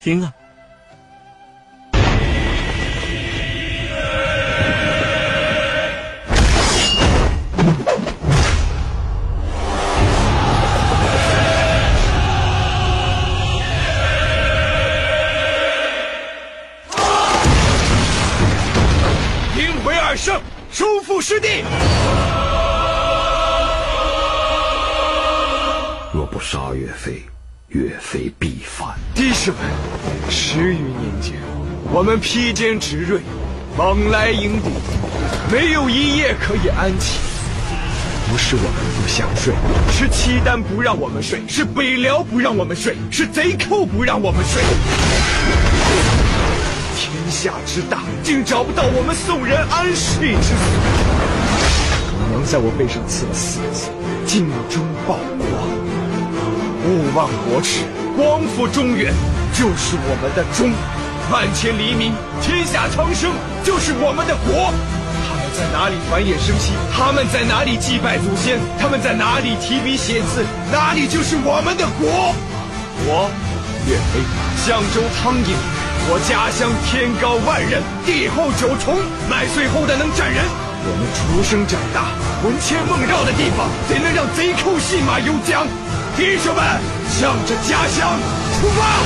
听啊。兵回二胜，收复失地。若不杀岳飞。弟兄们，十余年间，我们披坚执锐，往来营地，没有一夜可以安寝。不是我们不想睡，是契丹不让我们睡，是北辽不让我们睡，是贼寇不让我们睡。天下之大，竟找不到我们宋人安睡之所。可能在我背上刺了四个字：尽忠报国。勿忘国耻，光复中原，就是我们的忠。万千黎民，天下苍生，就是我们的国。他们在哪里繁衍生息？他们在哪里祭拜祖先？他们在哪里提笔写字？哪里就是我们的国。我，岳飞，相州汤阴，我家乡天高万仞，地厚九重，麦穗厚的能战人。我们出生长大，魂牵梦绕的地方，怎能让贼寇信马由缰？弟兄们，向着家乡出发！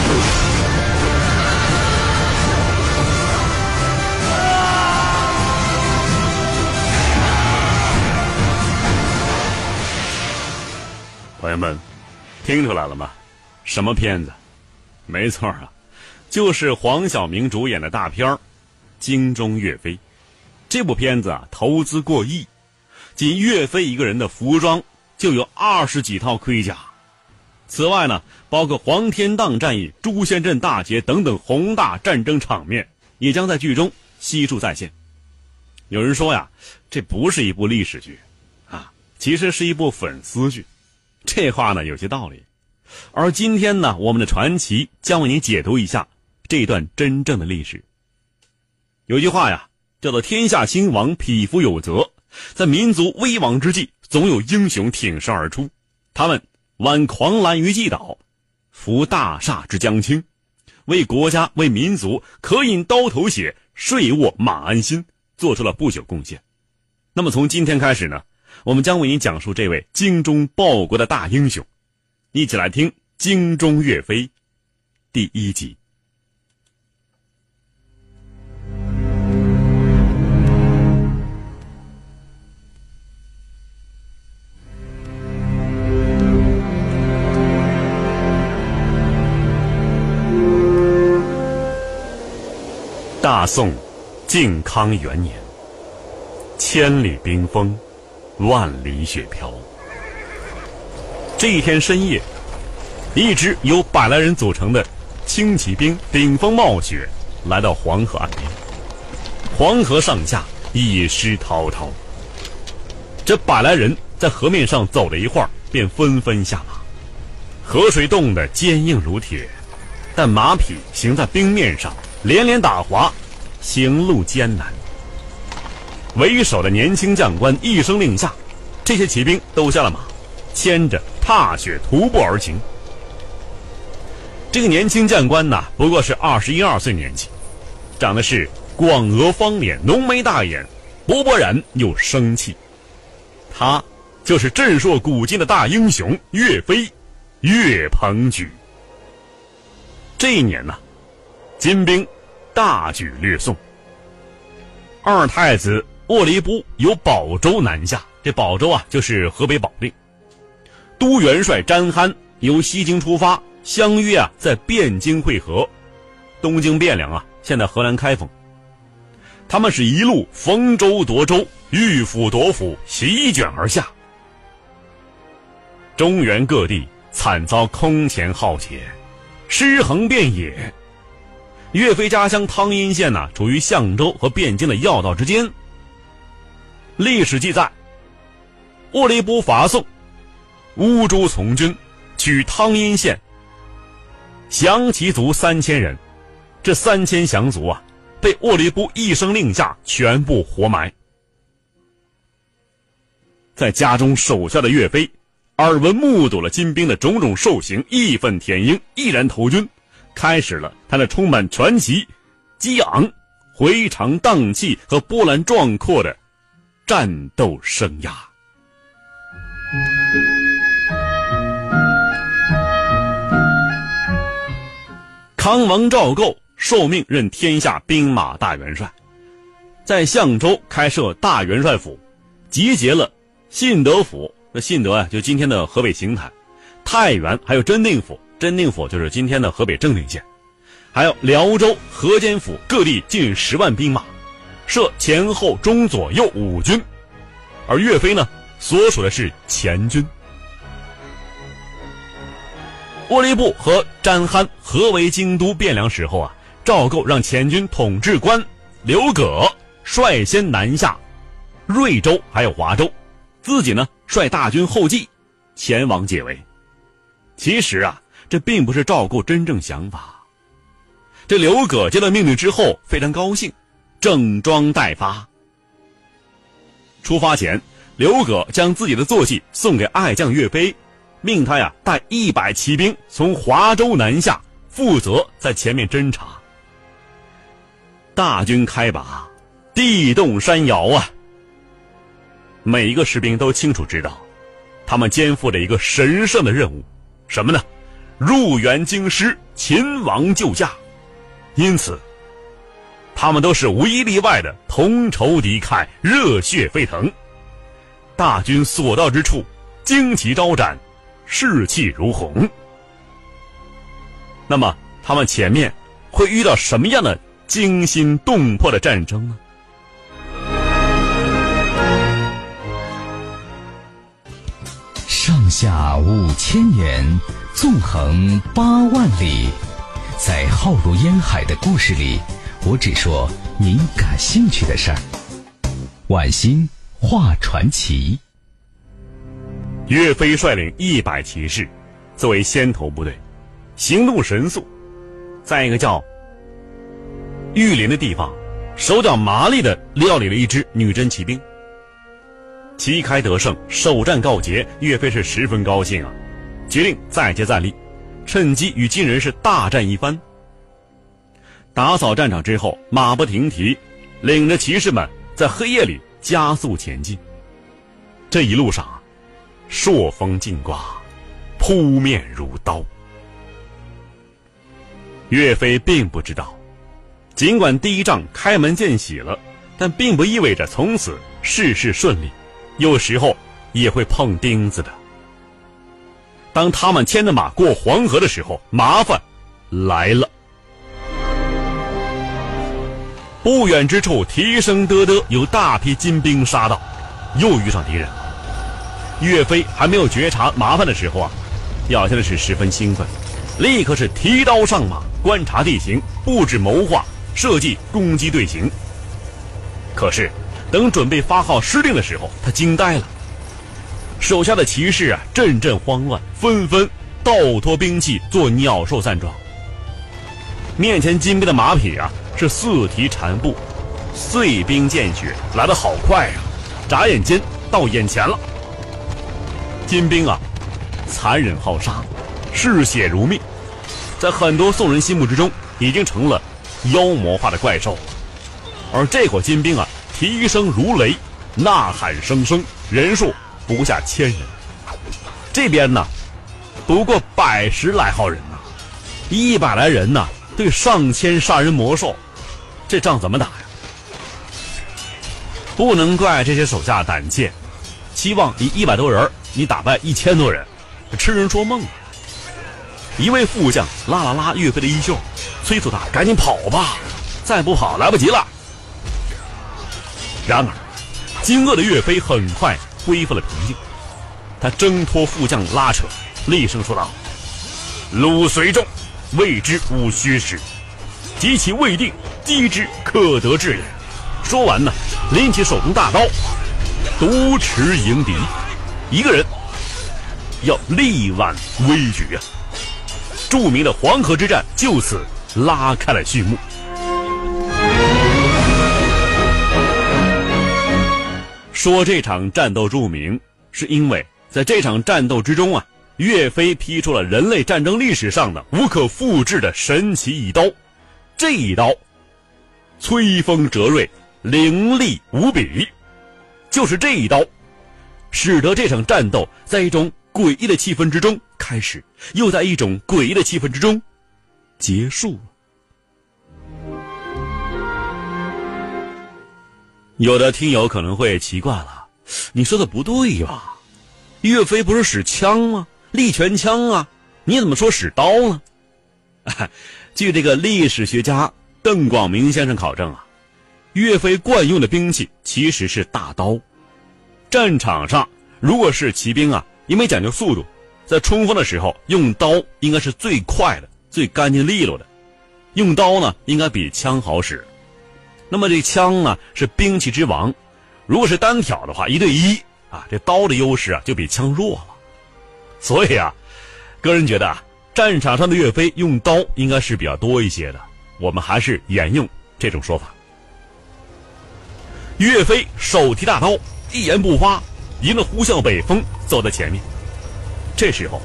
朋友们，听出来了吗？什么片子？没错啊，就是黄晓明主演的大片儿《精忠岳飞》。这部片子啊，投资过亿，仅岳飞一个人的服装就有二十几套盔甲。此外呢，包括黄天荡战役、朱仙镇大捷等等宏大战争场面，也将在剧中悉数再现。有人说呀，这不是一部历史剧，啊，其实是一部粉丝剧。这话呢有些道理，而今天呢，我们的传奇将为你解读一下这段真正的历史。有句话呀，叫做“天下兴亡，匹夫有责”。在民族危亡之际，总有英雄挺身而出。他们挽狂澜于既倒，扶大厦之将倾，为国家、为民族可饮刀头血，睡卧马鞍心，做出了不朽贡献。那么从今天开始呢？我们将为您讲述这位精忠报国的大英雄，一起来听《精忠岳飞》第一集。大宋靖康元年，千里冰封。万里雪飘。这一天深夜，一支由百来人组成的轻骑兵顶风冒雪来到黄河岸边。黄河上下一尸滔滔。这百来人在河面上走了一会儿，便纷纷下马。河水冻得坚硬如铁，但马匹行在冰面上，连连打滑，行路艰难。为首的年轻将官一声令下，这些骑兵都下了马，牵着踏雪徒步而行。这个年轻将官呢，不过是二十一二岁年纪，长得是广额方脸、浓眉大眼，勃勃然又生气。他就是震烁古今的大英雄岳飞，岳鹏举。这一年呢，金兵大举掠宋，二太子。沃离布由保州南下，这保州啊就是河北保定。都元帅詹憨由西京出发，相约啊在汴京会合。东京汴梁啊，现在河南开封。他们是一路逢州夺州，遇府夺府，席卷而下。中原各地惨遭空前浩劫，尸横遍野。岳飞家乡汤阴县呢，处于相州和汴京的要道之间。历史记载，沃离波伐宋，乌珠从军，取汤阴县，降其族三千人。这三千降卒啊，被沃离波一声令下，全部活埋。在家中守下的岳飞，耳闻目睹了金兵的种种兽行，义愤填膺，毅然投军，开始了他那充满传奇、激昂、回肠荡气和波澜壮阔的战斗生涯。康王赵构受命任天下兵马大元帅，在相州开设大元帅府，集结了信德府。那信德啊，就今天的河北邢台、太原，还有真定府。真定府就是今天的河北正定县，还有辽州、河间府各地近十万兵马，设前后中左右五军。而岳飞呢，所属的是前军。窝利部和詹憨合围京都汴梁时候啊，赵构让前军统制官刘葛率先南下瑞州还有华州，自己呢率大军后继前往解围。其实啊，这并不是赵构真正想法。这刘葛接到命令之后非常高兴，整装待发。出发前，刘葛将自己的坐骑送给爱将岳飞。命他呀带一百骑兵从华州南下，负责在前面侦察。大军开拔，地动山摇啊！每一个士兵都清楚知道，他们肩负着一个神圣的任务，什么呢？入园京师，擒王救驾。因此，他们都是无一例外的同仇敌忾，热血沸腾。大军所到之处，旌旗招展。士气如虹。那么，他们前面会遇到什么样的惊心动魄的战争呢？上下五千年，纵横八万里，在浩如烟海的故事里，我只说您感兴趣的事儿。晚星画传奇。岳飞率领一百骑士，作为先头部队，行动神速，在一个叫玉林的地方，手脚麻利的料理了一支女真骑兵。旗开得胜，首战告捷，岳飞是十分高兴啊，决定再接再厉，趁机与金人是大战一番。打扫战场之后，马不停蹄，领着骑士们在黑夜里加速前进。这一路上。朔风劲刮，扑面如刀。岳飞并不知道，尽管第一仗开门见喜了，但并不意味着从此事事顺利，有时候也会碰钉子的。当他们牵着马过黄河的时候，麻烦来了。不远之处，蹄声嘚嘚，有大批金兵杀到，又遇上敌人。岳飞还没有觉察麻烦的时候啊，表现的是十分兴奋，立刻是提刀上马，观察地形，布置谋划，设计攻击队形。可是，等准备发号施令的时候，他惊呆了。手下的骑士啊，阵阵慌乱，纷纷倒脱兵器，做鸟兽散状。面前金兵的马匹啊，是四蹄缠步，碎兵见血，来得好快啊！眨眼间到眼前了。金兵啊，残忍好杀，嗜血如命，在很多宋人心目之中，已经成了妖魔化的怪兽。而这伙金兵啊，蹄声如雷，呐喊声声，人数不下千人。这边呢，不过百十来号人呐，一百来人呐，对上千杀人魔兽，这仗怎么打呀？不能怪这些手下胆怯，期望以一百多人。你打败一千多人，痴人说梦！一位副将拉了拉岳飞的衣袖，催促他赶紧跑吧，再不跑来不及了。然而，惊愕的岳飞很快恢复了平静，他挣脱副将拉扯，厉声说道：“鲁随众，谓之无虚实，及其未定，击之可得志也。”说完呢，拎起手中大刀，独持迎敌。一个人要力挽危局啊！著名的黄河之战就此拉开了序幕。说这场战斗著名，是因为在这场战斗之中啊，岳飞劈出了人类战争历史上的无可复制的神奇一刀，这一刀，摧锋折锐，凌厉无比，就是这一刀，使得这场战斗在一种诡异的气氛之中开始，又在一种诡异的气氛之中结束了。有的听友可能会奇怪了，你说的不对吧？岳飞不是使枪吗？利拳枪啊，你怎么说使刀呢？据这个历史学家邓广明先生考证啊，岳飞惯用的兵器其实是大刀。战场上如果是骑兵啊，因为讲究速度，在冲锋的时候用刀应该是最快的、最干净利落的。用刀呢，应该比枪好使。那么这枪呢，是兵器之王。如果是单挑的话，一对一啊，这刀的优势啊就比枪弱了。所以啊，个人觉得啊，战场上的岳飞用刀应该是比较多一些的。我们还是沿用这种说法。岳飞手提大刀，一言不发，迎着呼啸北风走在前面。这时候，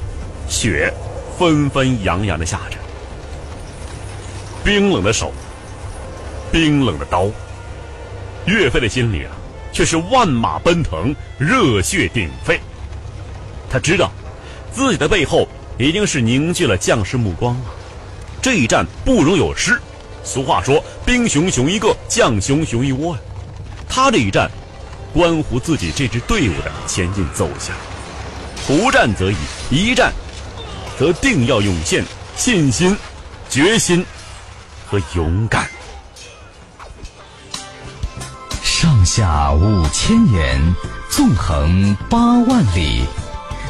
雪纷纷扬扬的下着，冰冷的手，冰冷的刀。岳飞的心里啊，却是万马奔腾，热血鼎沸。他知道。自己的背后已经是凝聚了将士目光了，这一战不容有失。俗话说：“兵熊熊一个，将熊熊一窝。”呀，他这一战，关乎自己这支队伍的前进走向。不战则已，一战，则定要涌现信心、决心和勇敢。下五千年，纵横八万里。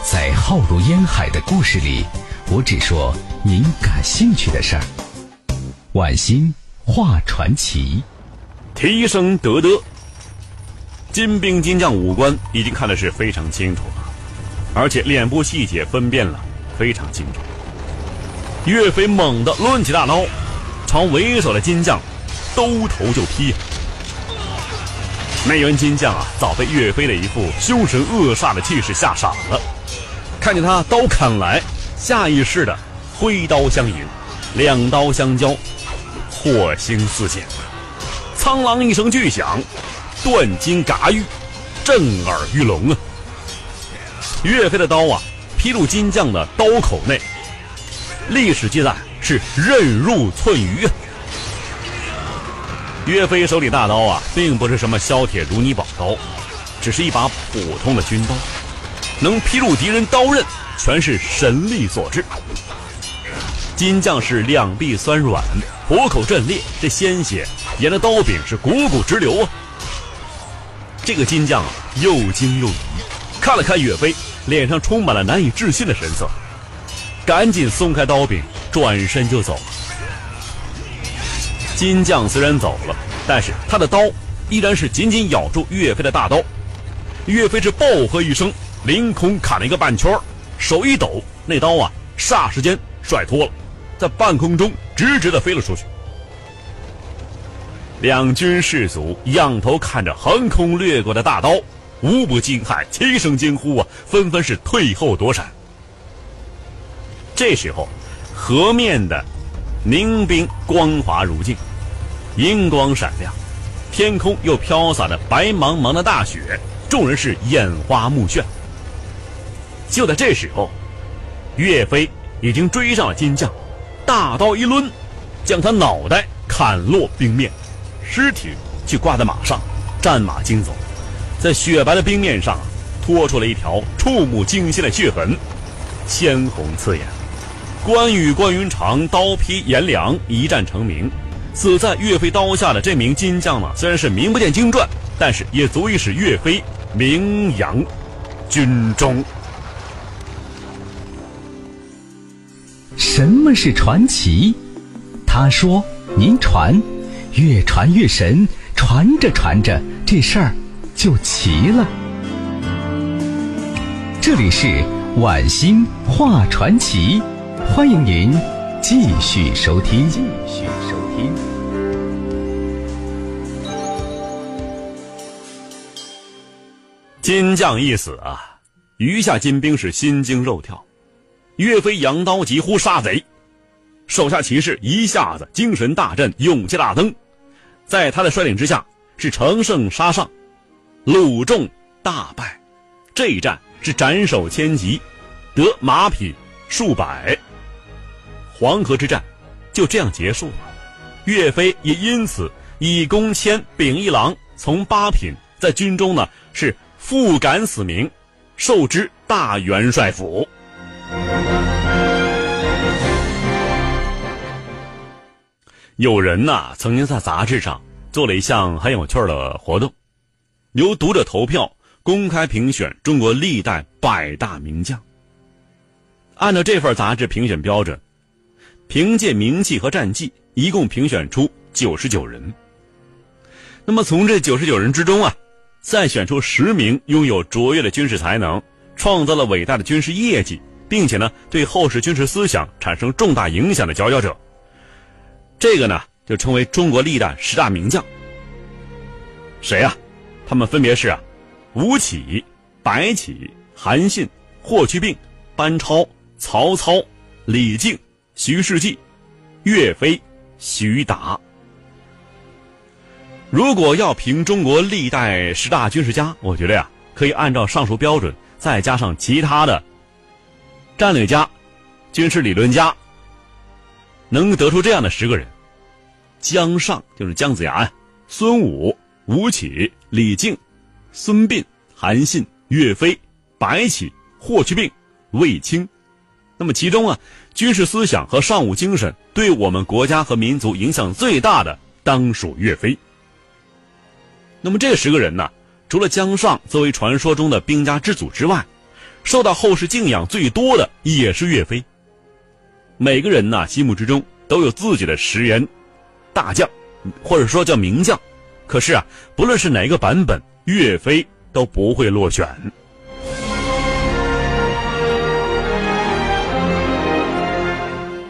在浩如烟海的故事里，我只说您感兴趣的事儿。晚星画传奇，提升得得。金兵金将五官已经看的是非常清楚了，而且脸部细节分辨了非常清楚。岳飞猛地抡起大刀，朝为首的金将兜头就劈。那员金将啊，早被岳飞的一副凶神恶煞的气势吓傻了。看见他刀砍来，下意识的挥刀相迎，两刀相交，火星四溅，苍啷一声巨响，断金嘎玉，震耳欲聋啊！岳飞的刀啊，劈入金将的刀口内，历史记载是刃入寸余啊！岳飞手里大刀啊，并不是什么削铁如泥宝刀，只是一把普通的军刀。能劈入敌人刀刃，全是神力所致。金将士两臂酸软，虎口震裂，这鲜血沿着刀柄是汩汩直流啊！这个金将啊，又惊又疑，看了看岳飞，脸上充满了难以置信的神色，赶紧松开刀柄，转身就走。金将虽然走了，但是他的刀依然是紧紧咬住岳飞的大刀。岳飞是暴喝一声。凌空砍了一个半圈手一抖，那刀啊，霎时间甩脱了，在半空中直直的飞了出去。两军士卒仰头看着横空掠过的大刀，无不惊骇，齐声惊呼啊，纷纷是退后躲闪。这时候，河面的凝冰光滑如镜，银光闪亮，天空又飘洒着白茫茫的大雪，众人是眼花目眩。就在这时候，岳飞已经追上了金将，大刀一抡，将他脑袋砍落冰面，尸体就挂在马上，战马惊走，在雪白的冰面上拖出了一条触目惊心的血痕，鲜红刺眼。关羽、关云长刀劈颜良，一战成名。死在岳飞刀下的这名金将呢，虽然是名不见经传，但是也足以使岳飞名扬军中。什么是传奇？他说：“您传，越传越神，传着传着，这事儿就齐了。”这里是晚星画传奇，欢迎您继续收听。继续收听。金将一死啊，余下金兵是心惊肉跳。岳飞扬刀疾呼杀贼，手下骑士一下子精神大振，勇气大增，在他的率领之下是乘胜杀上，鲁众大败。这一战是斩首千级，得马匹数百。黄河之战就这样结束了。岳飞也因此以功迁秉义郎，从八品，在军中呢是复感死名，授之大元帅府。有人呐曾经在杂志上做了一项很有趣的活动，由读者投票公开评选中国历代百大名将。按照这份杂志评选标准，凭借名气和战绩，一共评选出九十九人。那么从这九十九人之中啊，再选出十名拥有卓越的军事才能、创造了伟大的军事业绩，并且呢对后世军事思想产生重大影响的佼佼者。这个呢，就称为中国历代十大名将。谁呀？他们分别是啊，吴起、白起、韩信、霍去病、班超、曹操、李靖、徐世绩、岳飞、徐达。如果要评中国历代十大军事家，我觉得呀，可以按照上述标准，再加上其他的战略家、军事理论家。能得出这样的十个人：姜尚就是姜子牙呀，孙武、吴起、李靖、孙膑、韩信、岳飞、白起、霍去病、卫青。那么其中啊，军事思想和尚武精神对我们国家和民族影响最大的，当属岳飞。那么这十个人呢，除了姜尚作为传说中的兵家之祖之外，受到后世敬仰最多的也是岳飞。每个人呢，心目之中都有自己的十员大将，或者说叫名将。可是啊，不论是哪个版本，岳飞都不会落选。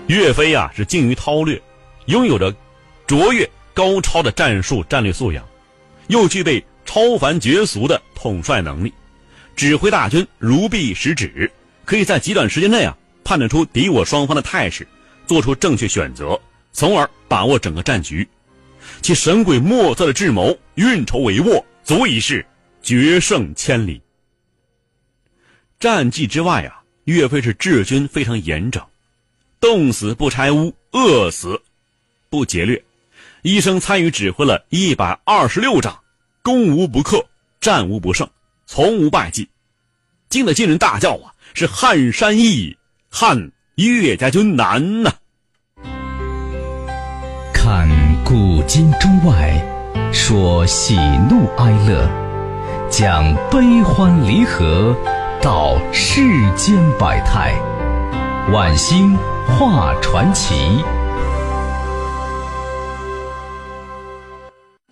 岳飞啊，是精于韬略，拥有着卓越高超的战术战略素养，又具备超凡绝俗的统帅能力，指挥大军如臂使指，可以在极短时间内啊。判断出敌我双方的态势，做出正确选择，从而把握整个战局。其神鬼莫测的智谋、运筹帷幄，足以是决胜千里。战绩之外啊，岳飞是治军非常严整，冻死不拆屋，饿死不劫掠，医生参与指挥了一百二十六仗，攻无不克，战无不胜，从无败绩，惊得金人大叫啊！是撼山易。汉岳家军难呐！看古今中外，说喜怒哀乐，讲悲欢离合，道世间百态，晚星画传奇。